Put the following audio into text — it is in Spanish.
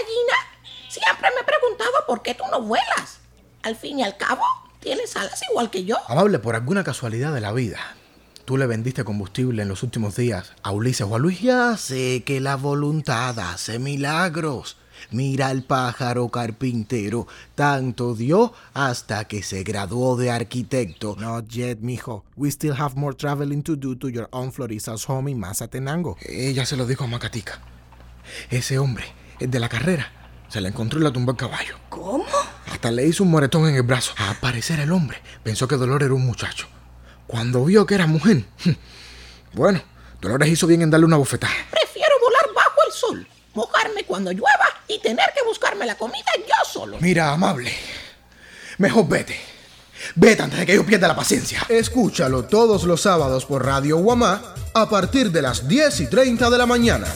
gallina, siempre me he preguntado por qué tú no vuelas. Al fin y al cabo, tienes alas igual que yo. Amable, por alguna casualidad de la vida, tú le vendiste combustible en los últimos días a Ulises o a Luis. Ya sé que la voluntad hace milagros. Mira al pájaro carpintero, tanto dio hasta que se graduó de arquitecto. Not yet, mijo. We still have more traveling to do to your own Florissa's home in Mazatenango. Ella se lo dijo a Macatica. Ese hombre, el de la carrera, se la encontró y la tumbó el caballo. ¿Cómo? Hasta le hizo un moretón en el brazo. A aparecer el hombre, pensó que Dolores era un muchacho. Cuando vio que era mujer, bueno, Dolores hizo bien en darle una bofetada. Prefiero volar bajo el sol, mojarme cuando llueva y tener que buscarme la comida yo solo. Mira, amable, mejor vete. Vete antes de que yo pierda la paciencia. Escúchalo todos los sábados por Radio Guamá a partir de las 10 y 30 de la mañana.